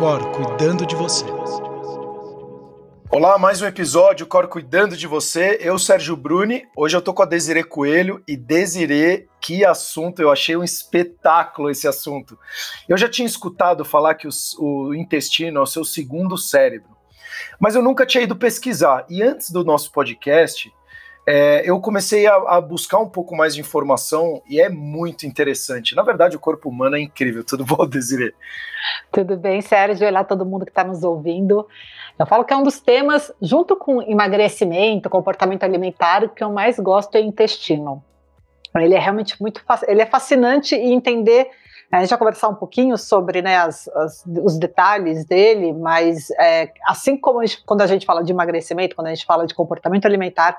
Cor cuidando de você. Olá, mais um episódio Cor cuidando de você. Eu, Sérgio Bruni. Hoje eu tô com a Desirê Coelho e Desirê, que assunto, eu achei um espetáculo esse assunto. Eu já tinha escutado falar que os, o intestino é o seu segundo cérebro, mas eu nunca tinha ido pesquisar. E antes do nosso podcast, é, eu comecei a, a, buscar um pouco mais de informação e é muito interessante. Na verdade, o corpo humano é incrível. Tudo bom, Desiree? Tudo bem, Sérgio? Olá, todo mundo que está nos ouvindo. Eu falo que é um dos temas, junto com emagrecimento, comportamento alimentar, que eu mais gosto é intestino. Ele é realmente muito ele é fascinante e entender a gente vai conversar um pouquinho sobre né, as, as, os detalhes dele, mas é, assim como a gente, quando a gente fala de emagrecimento, quando a gente fala de comportamento alimentar,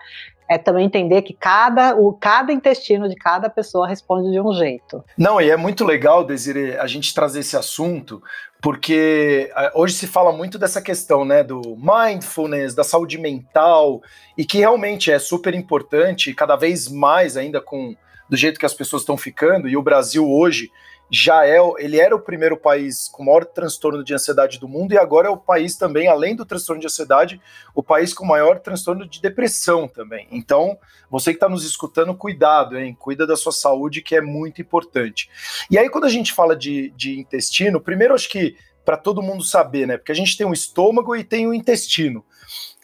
é também entender que cada, o, cada intestino de cada pessoa responde de um jeito. Não, e é muito legal, Desiree, a gente trazer esse assunto, porque é, hoje se fala muito dessa questão, né, do mindfulness, da saúde mental, e que realmente é super importante, cada vez mais ainda com do jeito que as pessoas estão ficando, e o Brasil hoje já é, ele era o primeiro país com maior transtorno de ansiedade do mundo e agora é o país também, além do transtorno de ansiedade, o país com maior transtorno de depressão também. Então, você que está nos escutando, cuidado, hein? Cuida da sua saúde, que é muito importante. E aí, quando a gente fala de, de intestino, primeiro acho que para todo mundo saber, né? Porque a gente tem o estômago e tem o intestino.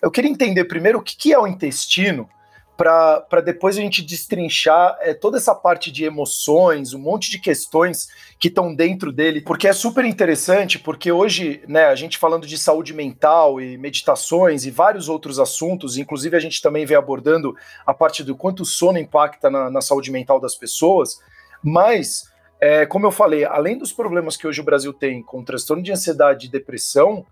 Eu queria entender primeiro o que, que é o intestino para depois a gente destrinchar é, toda essa parte de emoções, um monte de questões que estão dentro dele, porque é super interessante, porque hoje, né, a gente falando de saúde mental e meditações e vários outros assuntos, inclusive a gente também vem abordando a parte do quanto o sono impacta na, na saúde mental das pessoas, mas, é, como eu falei, além dos problemas que hoje o Brasil tem com transtorno de ansiedade e depressão,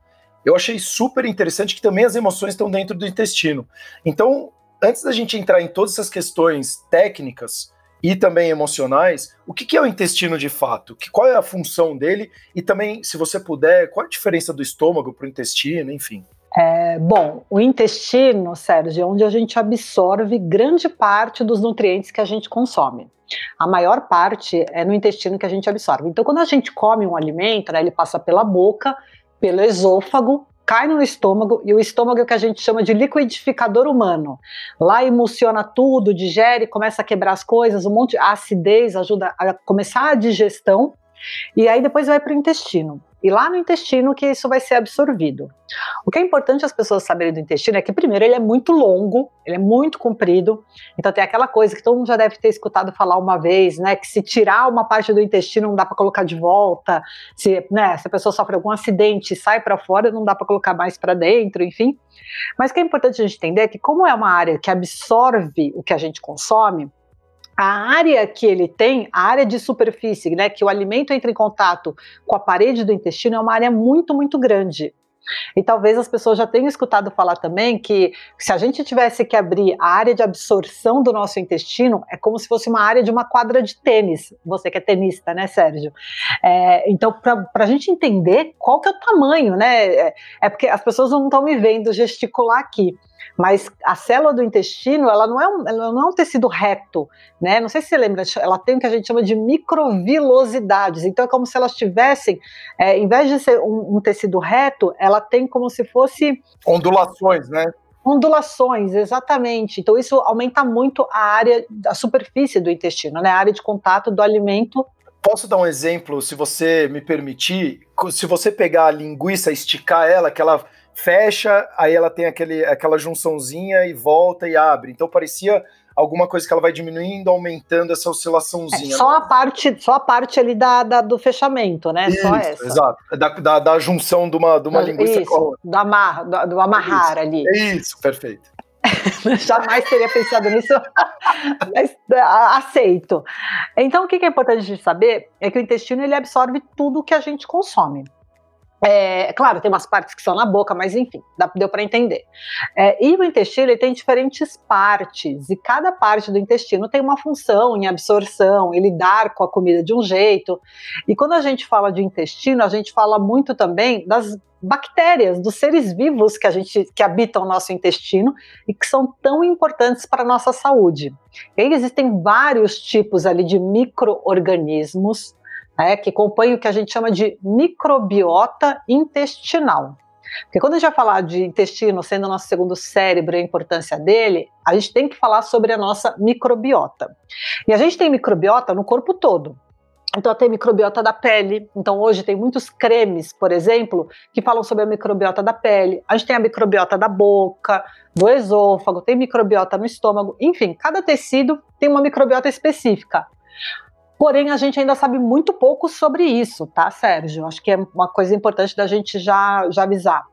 eu achei super interessante que também as emoções estão dentro do intestino. Então, antes da gente entrar em todas essas questões técnicas e também emocionais, o que, que é o intestino de fato? Que, qual é a função dele? E também, se você puder, qual a diferença do estômago para o intestino, enfim. É, bom, o intestino, Sérgio, é onde a gente absorve grande parte dos nutrientes que a gente consome. A maior parte é no intestino que a gente absorve. Então, quando a gente come um alimento, né, ele passa pela boca, pelo esôfago cai no estômago e o estômago é o que a gente chama de liquidificador humano. Lá emociona tudo, digere, começa a quebrar as coisas, um monte, a acidez ajuda a começar a digestão e aí depois vai para o intestino e lá no intestino que isso vai ser absorvido. O que é importante as pessoas saberem do intestino é que, primeiro, ele é muito longo, ele é muito comprido, então tem aquela coisa que todo mundo já deve ter escutado falar uma vez, né, que se tirar uma parte do intestino não dá para colocar de volta, se, né, se a pessoa sofre algum acidente e sai para fora, não dá para colocar mais para dentro, enfim. Mas o que é importante a gente entender é que, como é uma área que absorve o que a gente consome, a área que ele tem, a área de superfície, né, que o alimento entra em contato com a parede do intestino, é uma área muito, muito grande. E talvez as pessoas já tenham escutado falar também que se a gente tivesse que abrir a área de absorção do nosso intestino, é como se fosse uma área de uma quadra de tênis. Você que é tenista, né, Sérgio? É, então, para a gente entender qual que é o tamanho, né? É, é porque as pessoas não estão me vendo gesticular aqui. Mas a célula do intestino, ela não é um, ela não é um tecido reto, né? Não sei se você lembra, ela tem o que a gente chama de microvilosidades. Então é como se elas tivessem, é, em vez de ser um, um tecido reto, ela tem como se fosse ondulações, né? ondulações, exatamente. Então isso aumenta muito a área, a superfície do intestino, né? A área de contato do alimento. Posso dar um exemplo, se você me permitir? Se você pegar a linguiça, esticar ela, que ela fecha, aí ela tem aquele, aquela junçãozinha e volta e abre. Então parecia alguma coisa que ela vai diminuindo, aumentando essa oscilaçãozinha. É, só a parte, só a parte ali da, da do fechamento, né? Isso, só essa. Exato. Da, da, da, junção de uma, de uma linguiça isso, com. Do, amar, do, do amarrar isso, ali. Isso, perfeito. Jamais teria pensado nisso, mas aceito. Então, o que é importante a gente saber é que o intestino ele absorve tudo que a gente consome. É, claro, tem umas partes que são na boca, mas enfim, dá, deu para entender. É, e o intestino ele tem diferentes partes, e cada parte do intestino tem uma função em absorção, em lidar com a comida de um jeito. E quando a gente fala de intestino, a gente fala muito também das bactérias, dos seres vivos que a gente que habitam o nosso intestino e que são tão importantes para a nossa saúde. E aí existem vários tipos ali de micro-organismos né, que compõem o que a gente chama de microbiota intestinal. Porque quando a gente vai falar de intestino sendo o nosso segundo cérebro e a importância dele, a gente tem que falar sobre a nossa microbiota. E a gente tem microbiota no corpo todo. Então, tem microbiota da pele. Então, hoje tem muitos cremes, por exemplo, que falam sobre a microbiota da pele. A gente tem a microbiota da boca, do esôfago, tem microbiota no estômago. Enfim, cada tecido tem uma microbiota específica. Porém, a gente ainda sabe muito pouco sobre isso, tá, Sérgio? Acho que é uma coisa importante da gente já, já avisar.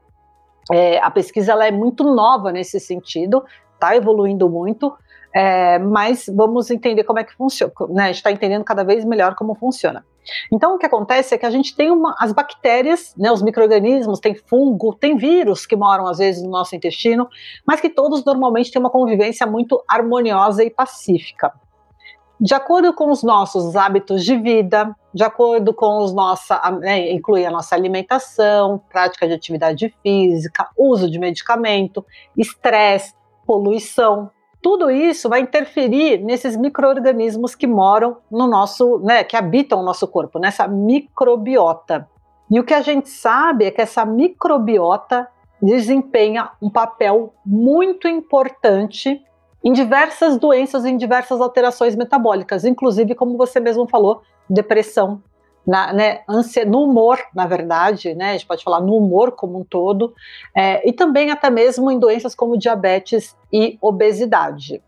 É, a pesquisa ela é muito nova nesse sentido, está evoluindo muito, é, mas vamos entender como é que funciona. Né? A gente está entendendo cada vez melhor como funciona. Então, o que acontece é que a gente tem uma, as bactérias, né, os micro-organismos, tem fungo, tem vírus que moram às vezes no nosso intestino, mas que todos normalmente têm uma convivência muito harmoniosa e pacífica de acordo com os nossos hábitos de vida, de acordo com os nossos, né, inclui a nossa alimentação, prática de atividade física, uso de medicamento, estresse, poluição, tudo isso vai interferir nesses micro-organismos que moram no nosso, né, que habitam o nosso corpo, nessa microbiota. E o que a gente sabe é que essa microbiota desempenha um papel muito importante em diversas doenças, em diversas alterações metabólicas, inclusive, como você mesmo falou, depressão, na, né, no humor, na verdade, né, a gente pode falar no humor como um todo, é, e também até mesmo em doenças como diabetes e obesidade.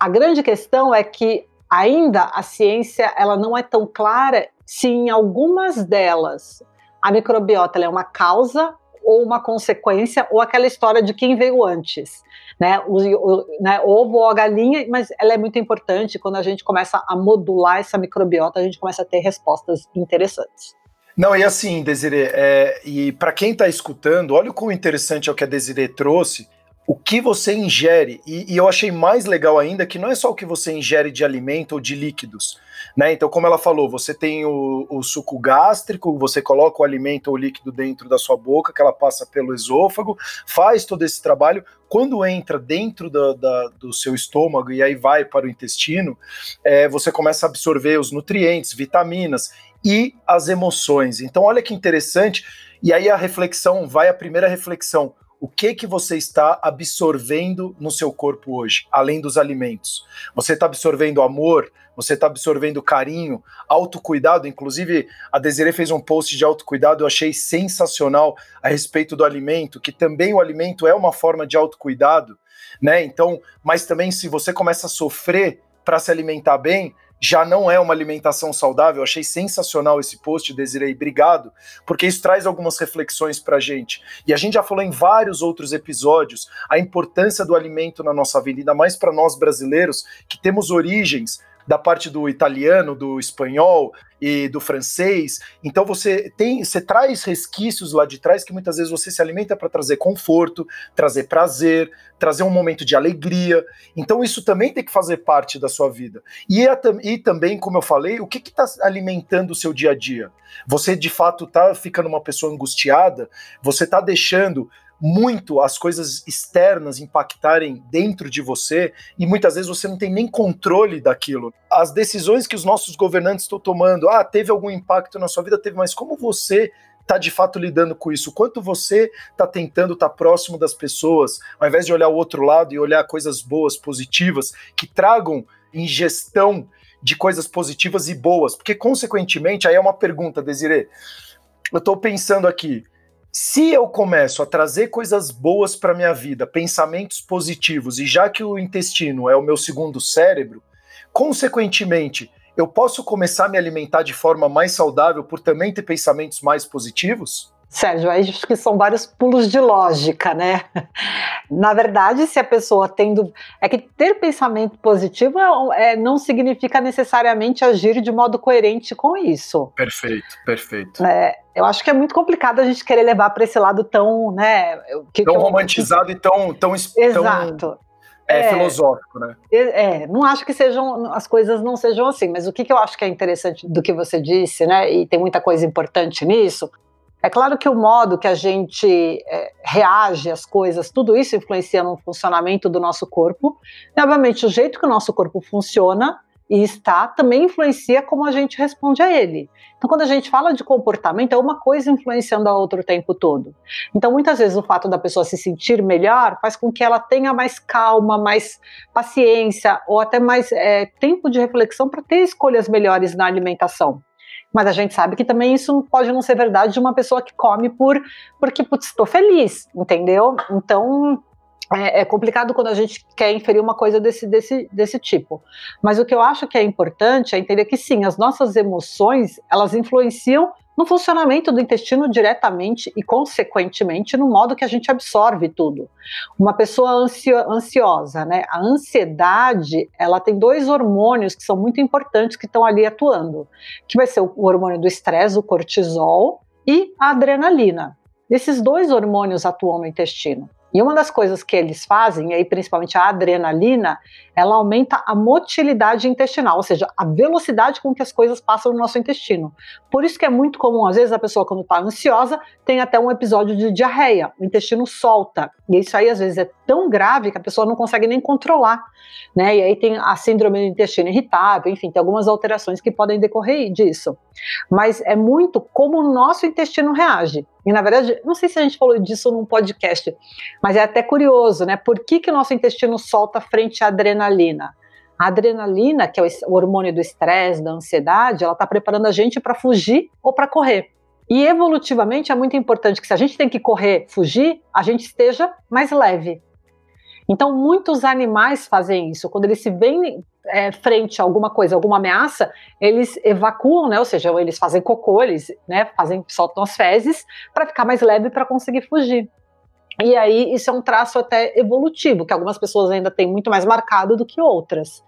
A grande questão é que ainda a ciência ela não é tão clara se em algumas delas a microbiota é uma causa ou uma consequência, ou aquela história de quem veio antes. Né, o, o né, ovo ou a galinha, mas ela é muito importante quando a gente começa a modular essa microbiota, a gente começa a ter respostas interessantes. Não, e assim, Desiree, é, e para quem está escutando, olha o quão interessante é o que a Desiree trouxe, o que você ingere, e, e, eu achei mais legal ainda que não é só o que você ingere de alimento ou de líquidos, né? Então, como ela falou, você tem o, o, suco gástrico, você coloca o alimento ou líquido dentro da sua boca, que ela passa pelo esôfago, faz todo esse trabalho. Quando entra dentro da, da, do seu estômago e aí vai para o intestino, é, você começa a absorver os nutrientes, vitaminas e as emoções. Então, olha que interessante. E aí a reflexão, vai a primeira reflexão o que que você está absorvendo no seu corpo hoje, além dos alimentos? Você está absorvendo amor? Você está absorvendo carinho, autocuidado? Inclusive, a Desiree fez um post de autocuidado, eu achei sensacional a respeito do alimento, que também o alimento é uma forma de autocuidado, né? Então, mas também se você começa a sofrer para se alimentar bem, já não é uma alimentação saudável. Achei sensacional esse post, Desirei, obrigado, porque isso traz algumas reflexões para a gente. E a gente já falou em vários outros episódios a importância do alimento na nossa vida, ainda mais para nós brasileiros que temos origens da parte do italiano, do espanhol e do francês. Então você tem, você traz resquícios lá de trás que muitas vezes você se alimenta para trazer conforto, trazer prazer, trazer um momento de alegria. Então isso também tem que fazer parte da sua vida. E, é e também, como eu falei, o que está alimentando o seu dia a dia? Você de fato está ficando uma pessoa angustiada? Você está deixando muito as coisas externas impactarem dentro de você e muitas vezes você não tem nem controle daquilo. As decisões que os nossos governantes estão tomando, ah, teve algum impacto na sua vida? Teve, mas como você está de fato lidando com isso? Quanto você está tentando estar tá próximo das pessoas, ao invés de olhar o outro lado e olhar coisas boas, positivas, que tragam ingestão de coisas positivas e boas? Porque, consequentemente, aí é uma pergunta, Desiree. Eu estou pensando aqui, se eu começo a trazer coisas boas para minha vida, pensamentos positivos, e já que o intestino é o meu segundo cérebro, consequentemente, eu posso começar a me alimentar de forma mais saudável por também ter pensamentos mais positivos? Sérgio, aí acho que são vários pulos de lógica, né? Na verdade, se a pessoa tendo. É que ter pensamento positivo é, é, não significa necessariamente agir de modo coerente com isso. Perfeito, perfeito. É, eu acho que é muito complicado a gente querer levar para esse lado tão. Né, que, tão que romantizado e tão, tão. Exato. Tão... É, é, filosófico, né? É, não acho que sejam as coisas não sejam assim, mas o que, que eu acho que é interessante do que você disse, né? E tem muita coisa importante nisso, é claro que o modo que a gente é, reage às coisas, tudo isso influencia no funcionamento do nosso corpo. E, obviamente, o jeito que o nosso corpo funciona e está também influencia como a gente responde a ele. Então, quando a gente fala de comportamento, é uma coisa influenciando a outra o tempo todo. Então, muitas vezes, o fato da pessoa se sentir melhor faz com que ela tenha mais calma, mais paciência ou até mais é, tempo de reflexão para ter escolhas melhores na alimentação. Mas a gente sabe que também isso pode não ser verdade de uma pessoa que come por porque putz, estou feliz, entendeu? Então é, é, complicado quando a gente quer inferir uma coisa desse, desse, desse tipo. Mas o que eu acho que é importante é entender que sim, as nossas emoções elas influenciam no funcionamento do intestino diretamente e, consequentemente, no modo que a gente absorve tudo. Uma pessoa ansio, ansiosa, né? A ansiedade, ela tem dois hormônios que são muito importantes que estão ali atuando, que vai ser o, hormônio do estresse, o cortisol, e a adrenalina. Esses dois hormônios atuam no intestino. E uma das coisas que eles fazem, aí principalmente a adrenalina, ela aumenta a motilidade intestinal, ou seja, a velocidade com que as coisas passam no nosso intestino. Por isso que é muito comum, às vezes, a pessoa, quando está ansiosa, tem até um episódio de diarreia, o intestino solta. E isso aí, às vezes, é tão grave que a pessoa não consegue nem controlar. Né? E aí tem a síndrome do intestino irritável, enfim, tem algumas alterações que podem decorrer disso. Mas é muito como o nosso intestino reage. E na verdade, não sei se a gente falou disso num podcast, mas é até curioso, né? Por que, que o nosso intestino solta frente à adrenalina? A adrenalina, que é o hormônio do estresse, da ansiedade, ela está preparando a gente para fugir ou para correr. E evolutivamente é muito importante que se a gente tem que correr, fugir, a gente esteja mais leve. Então, muitos animais fazem isso. Quando eles se veem é, frente a alguma coisa, alguma ameaça, eles evacuam, né? Ou seja, eles fazem cocô, eles né, fazem, soltam as fezes para ficar mais leve para conseguir fugir. E aí, isso é um traço até evolutivo, que algumas pessoas ainda têm muito mais marcado do que outras.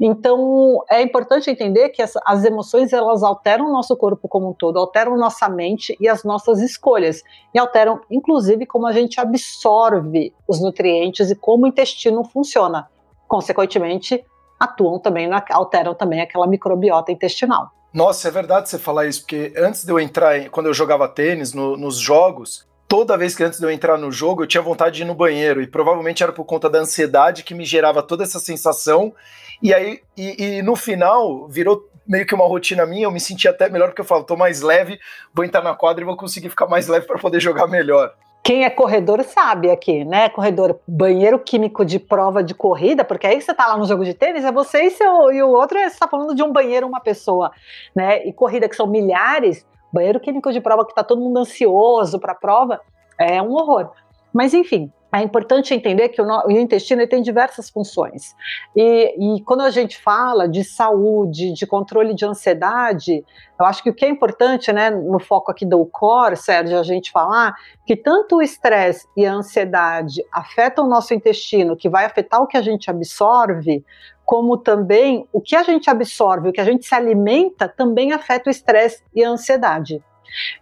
Então, é importante entender que as, as, emoções, elas alteram o nosso corpo como um todo, alteram nossa mente e as nossas escolhas, e alteram, inclusive, como a gente absorve os nutrientes e como o intestino funciona. Consequentemente, atuam também, na, alteram também aquela microbiota intestinal. Nossa, é verdade você falar isso, porque antes de eu entrar, quando eu jogava tênis, no, nos jogos, toda vez que antes de eu entrar no jogo eu tinha vontade de ir no banheiro e provavelmente era por conta da ansiedade que me gerava toda essa sensação e aí e, e no final virou meio que uma rotina minha, eu me senti até melhor porque eu falo, tô mais leve, vou entrar na quadra e vou conseguir ficar mais leve para poder jogar melhor. Quem é corredor sabe aqui, né? Corredor, banheiro químico de prova de corrida, porque aí você tá lá no jogo de tênis, é você e, seu, e o outro, é, você tá falando de um banheiro, uma pessoa, né? E corrida que são milhares, Banheiro químico de prova que está todo mundo ansioso para a prova é um horror. Mas enfim, é importante entender que o, intestino tem diversas funções. E, e, quando a gente fala de saúde, de controle de ansiedade, eu acho que o que é importante, né, no foco aqui do core, Sérgio, a gente falar que tanto o estresse e a ansiedade afetam o nosso intestino, que vai afetar o que a gente absorve, como também o que a gente absorve, o que a gente se alimenta, também afeta o estresse e a ansiedade.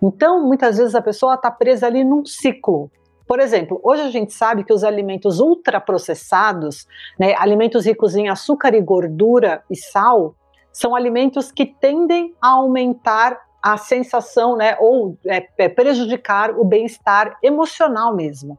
Então, muitas vezes a pessoa está presa ali num ciclo. Por exemplo, hoje a gente sabe que os alimentos ultraprocessados, né, alimentos ricos em açúcar e gordura e sal, são alimentos que tendem a aumentar a sensação, né, ou é, é prejudicar o bem-estar emocional mesmo.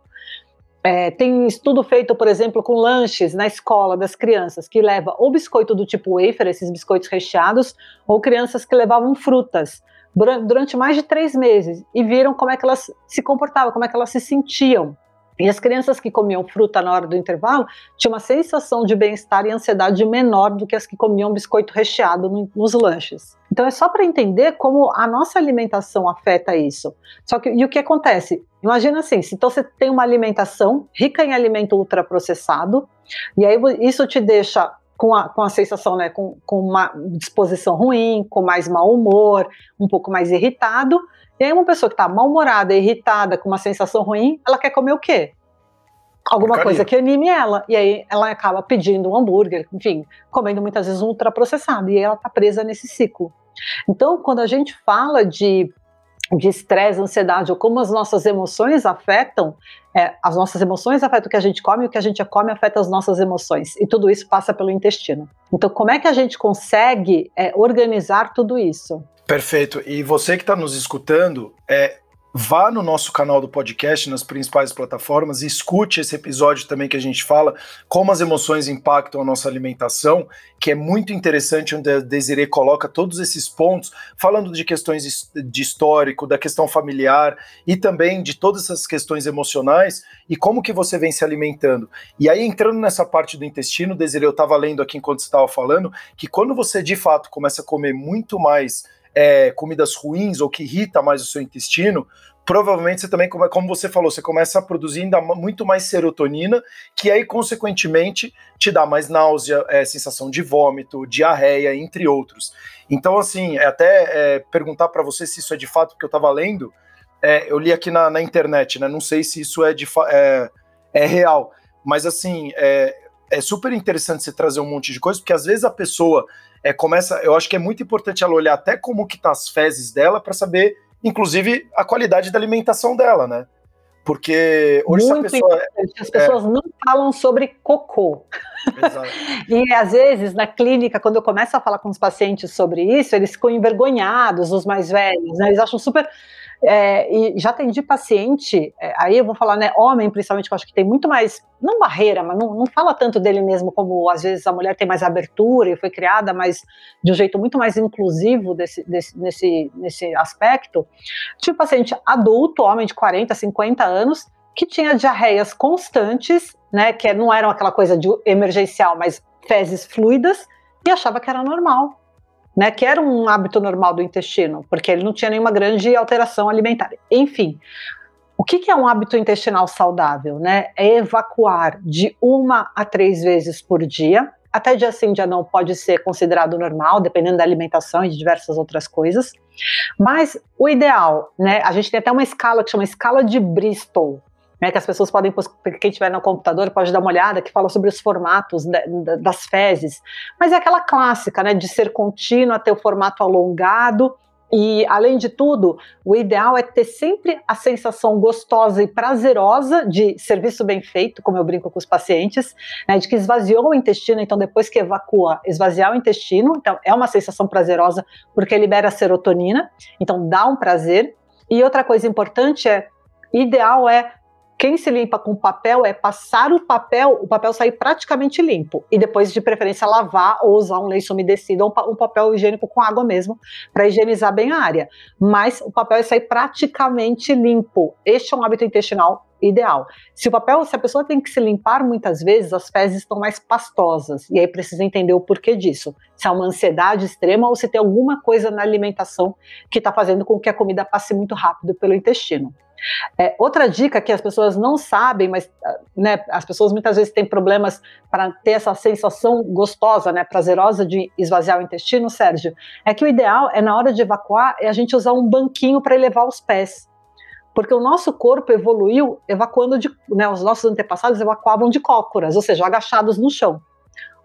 É, tem estudo feito, por exemplo, com lanches na escola das crianças, que leva ou biscoito do tipo wafer, esses biscoitos recheados, ou crianças que levavam frutas durante mais de três meses e viram como é que elas se comportavam, como é que elas se sentiam. E as crianças que comiam fruta na hora do intervalo tinham uma sensação de bem-estar e ansiedade menor do que as que comiam biscoito recheado no, nos lanches. Então é só para entender como a nossa alimentação afeta isso. Só que e o que acontece? Imagina assim, se então você tem uma alimentação rica em alimento ultraprocessado, e aí isso te deixa com a, com a sensação, né, com, com uma disposição ruim, com mais mau humor, um pouco mais irritado, e aí uma pessoa que está mal-humorada, irritada, com uma sensação ruim, ela quer comer o quê? Alguma coisa que anime ela. E aí ela acaba pedindo um hambúrguer, enfim, comendo muitas vezes um ultraprocessado. E aí ela está presa nesse ciclo. Então, quando a gente fala de de estresse, ansiedade, ou como as nossas emoções afetam, é, as nossas emoções afetam o que a gente come, e o que a gente come afeta as nossas emoções. E tudo isso passa pelo intestino. Então, como é que a gente consegue é, organizar tudo isso? Perfeito. E você que está nos escutando, é, vá no nosso canal do podcast, nas principais plataformas, e escute esse episódio também que a gente fala como as emoções impactam a nossa alimentação, que é muito interessante, onde a Desiree coloca todos esses pontos, falando de questões de histórico, da questão familiar e também de todas essas questões emocionais e como que você vem se alimentando. E aí, entrando nessa parte do intestino, Desiree, eu estava lendo aqui enquanto você estava falando, que quando você de fato começa a comer muito mais é, comidas ruins ou que irrita mais o seu intestino, provavelmente você também, como, você falou, você começa a produzir ainda muito mais serotonina, que aí, consequentemente, te dá mais náusea, é, sensação de vômito, diarreia, entre outros. Então, assim, é até é, perguntar para você se isso é de fato, porque eu estava lendo, é, eu li aqui na, na, internet, né? Não sei se isso é, de é, é real, mas assim, é, é super interessante você trazer um monte de coisa, porque às vezes a pessoa é, começa. Eu acho que é muito importante ela olhar até como que tá as fezes dela para saber, inclusive, a qualidade da alimentação dela, né? Porque hoje muito essa pessoa. As pessoas é... não falam sobre cocô. e às vezes, na clínica, quando eu começo a falar com os pacientes sobre isso, eles ficam envergonhados, os mais velhos, né? Eles acham super é, e já atendi paciente, é, aí eu vou falar, né, homem principalmente, que eu acho que tem muito mais, não barreira, mas não, não fala tanto dele mesmo como às vezes a mulher tem mais abertura e foi criada, mas de um jeito muito mais inclusivo desse, desse, nesse, nesse aspecto. Tive paciente adulto, homem de 40, 50 anos, que tinha diarreias constantes, né, que não eram aquela coisa de emergencial, mas fezes fluidas, e achava que era normal né, que era um hábito normal do intestino, porque ele não tinha nenhuma grande alteração alimentar. Enfim, o que, que é um hábito intestinal saudável? Né? É evacuar de uma a três vezes por dia. Até dia sim, dia não pode ser considerado normal, dependendo da alimentação e de diversas outras coisas. Mas o ideal, né? A gente tem até uma escala que chama escala de Bristol, né, que as pessoas podem, quem tiver no computador pode dar uma olhada, que fala sobre os formatos das fezes. Mas é aquela clássica, né, de ser contínua, ter o formato alongado, e, além de tudo, o ideal é ter sempre a sensação gostosa e prazerosa de serviço bem feito, como eu brinco com os pacientes, né, de que esvaziou o intestino, então depois que evacua, esvaziar o intestino, então é uma sensação prazerosa porque libera serotonina, então dá um prazer. E outra coisa importante é, ideal é quem se limpa com papel é passar o papel, o papel sair praticamente limpo. E depois, de preferência, lavar ou usar um lenço umedecido ou um papel higiênico com água mesmo, para higienizar bem a área. Mas o papel é sair praticamente limpo. Este é um hábito intestinal ideal. Se o papel, se a pessoa tem que se limpar muitas vezes, as fezes estão mais pastosas. E aí precisa entender o porquê disso. Se é uma ansiedade extrema ou se tem alguma coisa na alimentação que está fazendo com que a comida passe muito rápido pelo intestino. É, outra dica que as pessoas não sabem, mas né, as pessoas muitas vezes têm problemas para ter essa sensação gostosa, né, prazerosa de esvaziar o intestino, Sérgio, é que o ideal é na hora de evacuar é a gente usar um banquinho para elevar os pés. Porque o nosso corpo evoluiu evacuando de. Né, os nossos antepassados evacuavam de cócoras, ou seja, agachados no chão.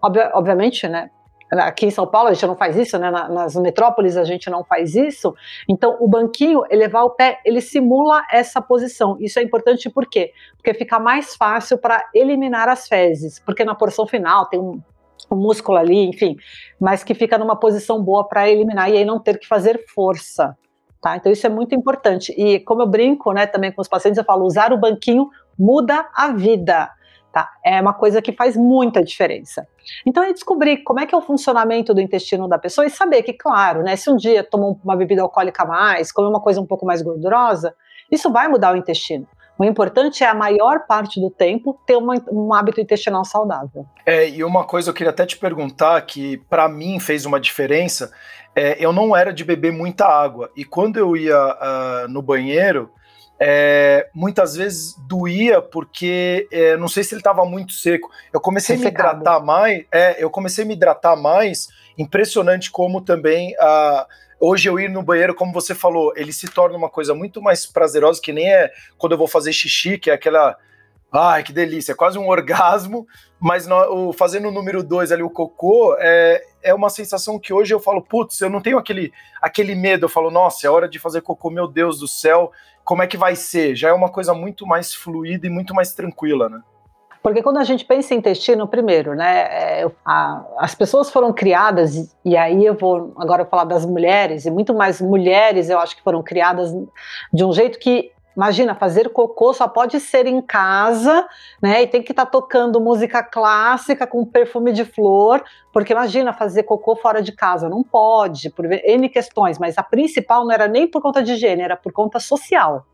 obviamente, né, Aqui em São Paulo a gente não faz isso, né? Nas metrópoles a gente não faz isso. Então, o banquinho, elevar o pé, ele simula essa posição. Isso é importante por quê? Porque fica mais fácil para eliminar as fezes, porque na porção final tem um, um músculo ali, enfim, mas que fica numa posição boa para eliminar e aí não ter que fazer força. Tá? Então isso é muito importante. E como eu brinco, né, também com os pacientes, eu falo, usar o banquinho muda a vida. Tá? É uma coisa que faz muita diferença. Então é descobrir como é que é o funcionamento do intestino da pessoa e saber que, claro, né, se um dia tomou uma bebida alcoólica a mais, comer uma coisa um pouco mais gordurosa, isso vai mudar o intestino. O importante é a maior parte do tempo ter uma, um hábito intestinal saudável. É, e uma coisa eu queria até te perguntar que para mim fez uma diferença. É, eu não era de beber muita água e quando eu ia uh, no banheiro é, muitas vezes doía porque é, não sei se ele estava muito seco. Eu comecei a me hidratar mais. É, eu comecei a me hidratar mais. Impressionante como também a hoje eu ir no banheiro, como você falou, ele se torna uma coisa muito mais prazerosa, que nem é quando eu vou fazer xixi, que é aquela. Ai, que delícia, é quase um orgasmo, mas no, o, fazendo o número dois ali, o cocô, é, é uma sensação que hoje eu falo, putz, eu não tenho aquele, aquele medo, eu falo, nossa, é hora de fazer cocô, meu Deus do céu, como é que vai ser? Já é uma coisa muito mais fluida e muito mais tranquila, né? Porque quando a gente pensa em intestino, primeiro, né, é, a, as pessoas foram criadas, e aí eu vou agora falar das mulheres, e muito mais mulheres eu acho que foram criadas de um jeito que Imagina, fazer cocô só pode ser em casa, né? E tem que estar tá tocando música clássica com perfume de flor, porque imagina fazer cocô fora de casa, não pode, por N questões, mas a principal não era nem por conta de gênero, era por conta social.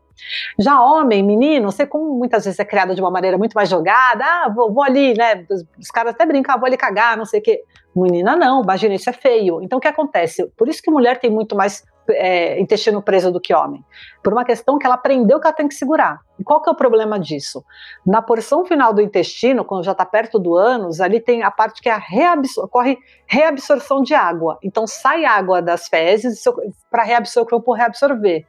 Já homem, menino, você como muitas vezes é criado de uma maneira muito mais jogada, ah, vou, vou ali, né? Os, os, caras até brincam, ah, vou ali cagar, não sei o quê. Menina não, imagina, isso é feio. Então o que acontece? Por isso que mulher tem muito mais é, intestino preso do que homem. Por uma questão que ela aprendeu que ela tem que segurar. E qual que é o problema disso? Na porção final do intestino, quando já está perto do ânus, ali tem a parte que é reabsor ocorre reabsorção de água. Então sai água das fezes para o corpo reabsorver.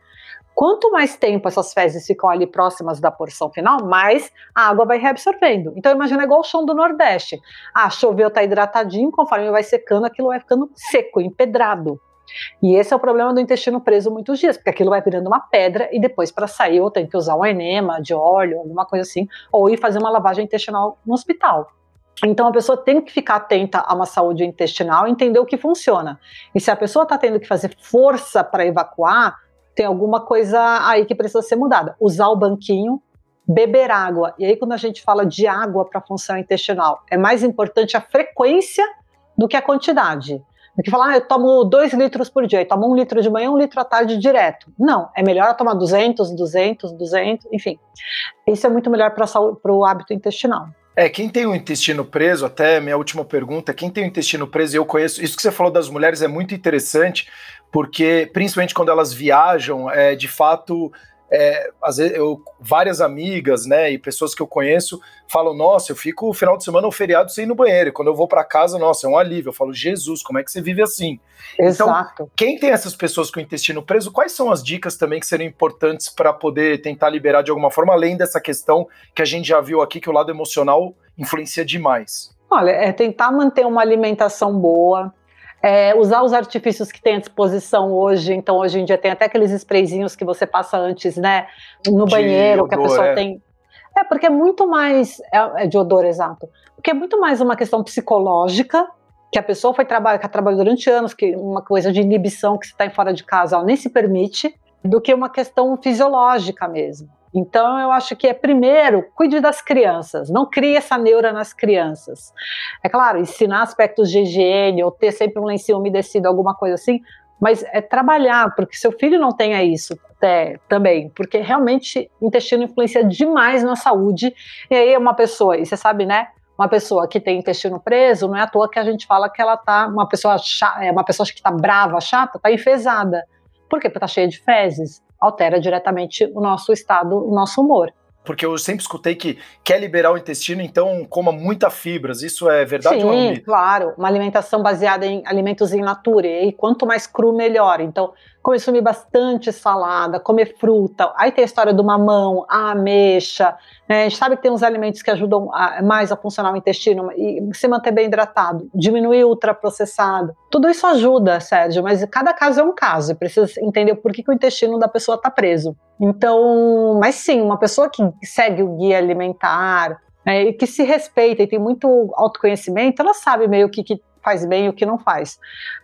Quanto mais tempo essas fezes ficam ali próximas da porção final, mais a água vai reabsorvendo. Então imagina igual o chão do Nordeste. Ah, choveu, tá hidratadinho, conforme vai secando, aquilo vai ficando seco, empedrado. E esse é o problema do intestino preso muitos dias, porque aquilo vai virando uma pedra e depois para sair eu tenho que usar um enema de óleo, alguma coisa assim, ou ir fazer uma lavagem intestinal no hospital. Então a pessoa tem que ficar atenta a uma saúde intestinal entender o que funciona. E se a pessoa está tendo que fazer força para evacuar, tem alguma coisa aí que precisa ser mudada. Usar o banquinho, beber água. E aí, quando a gente fala de água para função intestinal, é mais importante a frequência do que a quantidade. Do que falar, ah, eu tomo dois litros por dia, eu tomo um litro de manhã, um litro à tarde direto. Não, é melhor eu tomar 200, 200, 200, enfim. Isso é muito melhor para o hábito intestinal. É, quem tem o intestino preso, até minha última pergunta, quem tem o intestino preso, eu conheço, isso que você falou das mulheres é muito interessante, porque principalmente quando elas viajam, é, de fato, é, às vezes eu, várias amigas, né, e pessoas que eu conheço falam: Nossa, eu fico o final de semana ou feriado sem ir no banheiro. E quando eu vou para casa, nossa, é um alívio. Eu falo: Jesus, como é que você vive assim? Então, Exato. Então, quem tem essas pessoas com o intestino preso, quais são as dicas também que seriam importantes para poder tentar liberar de alguma forma, além dessa questão que a gente já viu aqui, que o lado emocional influencia demais? Olha, é tentar manter uma alimentação boa, é, usar os artifícios que tem à disposição hoje. Então, hoje em dia tem até aqueles sprayzinhos que você passa antes, né? No de banheiro, odor, que a pessoa é. tem. É, porque é muito mais. É, é, de odor, exato. Porque é muito mais uma questão psicológica, que a pessoa foi trabalhar, que trabalhou durante anos, que uma coisa de inibição que você está fora de casa, ela nem se permite, do que uma questão fisiológica mesmo. Então, eu acho que é primeiro, cuide das crianças, não crie essa neura nas crianças. É claro, ensinar aspectos de higiene, ou ter sempre um lencinho umedecido, alguma coisa assim, mas é trabalhar, porque seu filho não tenha isso até, também, porque realmente o intestino influencia demais na saúde, e aí é uma pessoa, e você sabe, né, uma pessoa que tem intestino preso, não é à toa que a gente fala que ela tá, uma pessoa, chata, é uma pessoa que está brava, chata, está enfesada. Por quê? Porque está cheia de fezes altera diretamente o nosso estado, o nosso humor. Porque eu sempre escutei que quer liberar o intestino, então coma muita fibras. Isso é verdade Sim, ou não? claro. Uma alimentação baseada em alimentos in natura. E quanto mais cru, melhor. Então, consumir bastante salada, comer fruta. Aí tem a história do mamão, a ameixa. Né? A gente sabe que tem uns alimentos que ajudam a, mais a funcionar o intestino e se manter bem hidratado, diminuir o ultraprocessado. Tudo isso ajuda, Sérgio, mas cada caso é um caso. E precisa entender por que, que o intestino da pessoa está preso. Então, mas sim, uma pessoa que segue o guia alimentar, né, e que se respeita e tem muito autoconhecimento, ela sabe meio que, que faz bem e o que não faz.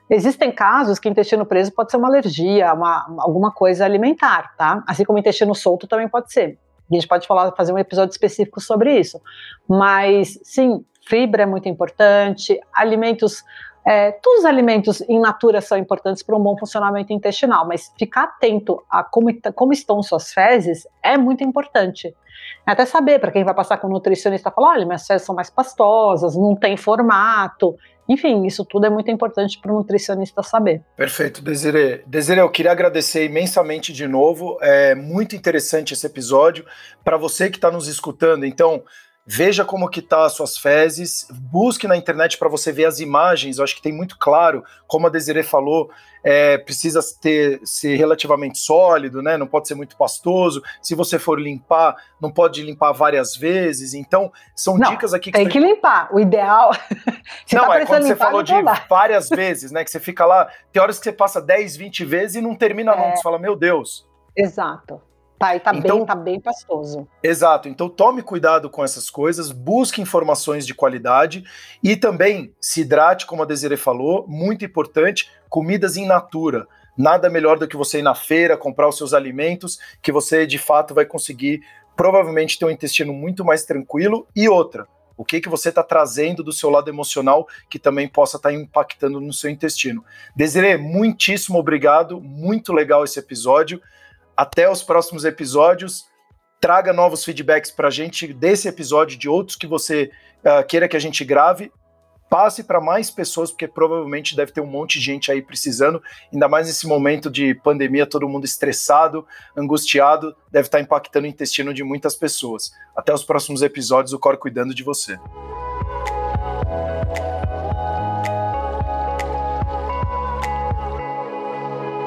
Existem casos que intestino preso pode ser uma alergia, uma, alguma coisa alimentar, tá? Assim como intestino solto também pode ser. A gente pode falar, fazer um episódio específico sobre isso. Mas, sim, fibra é muito importante, alimentos é, todos os alimentos in natura são importantes para um bom funcionamento intestinal, mas ficar atento a como, como estão suas fezes é muito importante. Até saber, para quem vai passar com um nutricionista, falar: olha, minhas fezes são mais pastosas, não tem formato. Enfim, isso tudo é muito importante para o nutricionista saber. Perfeito, Desiree. Desiree, eu queria agradecer imensamente de novo. É muito interessante esse episódio. Para você que está nos escutando, então veja como que tá as suas fezes, busque na internet para você ver as imagens, eu acho que tem muito claro, como a Desiree falou, é, precisa ter, ser relativamente sólido, né? Não pode ser muito pastoso. Se você for limpar, não pode limpar várias vezes. Então, são não, dicas aqui que tem que limpar. O ideal. não, tá é quando você falou de várias vezes, né? Que você fica lá, tem horas que você passa 10, 20 vezes e não termina é. não. Você fala, meu Deus. Exato. Tá, e tá então, bem, tá bem pastoso. Exato. Então tome cuidado com essas coisas, busque informações de qualidade e também se hidrate, como a Desiree falou, muito importante, comidas in natura. Nada melhor do que você ir na feira, comprar os seus alimentos, que você de fato vai conseguir provavelmente ter um intestino muito mais tranquilo. E outra, o que, que você está trazendo do seu lado emocional que também possa estar tá impactando no seu intestino. Desiree, muitíssimo obrigado, muito legal esse episódio. Até os próximos episódios. Traga novos feedbacks para a gente desse episódio, de outros que você uh, queira que a gente grave. Passe para mais pessoas, porque provavelmente deve ter um monte de gente aí precisando, ainda mais nesse momento de pandemia, todo mundo estressado, angustiado, deve estar tá impactando o intestino de muitas pessoas. Até os próximos episódios, o Cor cuidando de você.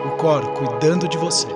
O Cor cuidando de você.